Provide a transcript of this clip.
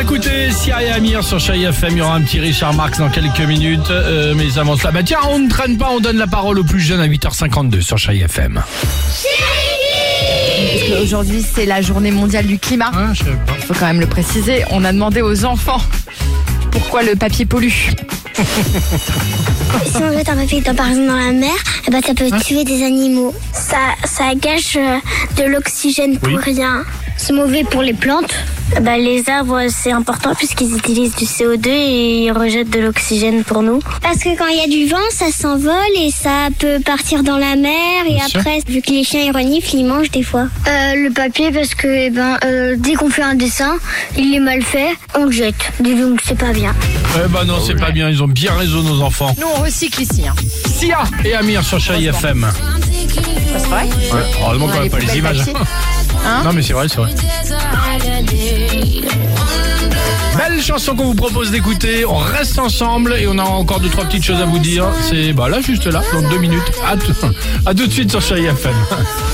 Va écouter Sia et Amir sur Chérie FM. Il y aura un petit Richard Marx dans quelques minutes. Euh, mais avant cela, bah tiens, on ne traîne pas, on donne la parole aux plus jeunes à 8h52 sur Chérie FM. Aujourd'hui, c'est la journée mondiale du climat. Ah. Il faut quand même le préciser. On a demandé aux enfants pourquoi le papier pollue. Si on jette un papier dans- par exemple dans la mer, eh ben, ça peut tuer des animaux. Ça, ça gâche euh, de l'oxygène pour Oui. rien. C'est mauvais pour les plantes. Ben, les arbres, c'est important puisqu'ils utilisent du CO2 et ils rejettent de l'oxygène pour nous. Parce que quand il y a du vent, ça s'envole et ça peut partir dans la mer. Et sûr. après, vu que les chiens ils reniflent, ils mangent des fois. Euh, le papier, parce que eh ben, euh, dès qu'on fait un dessin, il est mal fait, on le jette. Donc c'est pas bien. Eh bah non, c'est pas bien. Ils ont bien raison, nos enfants. Nous, on recycle ici. Hein. Sia et Amir sur Chérie FM. C'est vrai Ouais, heureusement qu'on n'a pas les images. Hein non, mais c'est vrai, c'est vrai. Belle chanson qu'on vous propose d'écouter. On reste ensemble et on a encore deux trois petites choses à vous dire. C'est bah là juste là, dans deux minutes. À, tout- à tout de suite sur Chérie FM.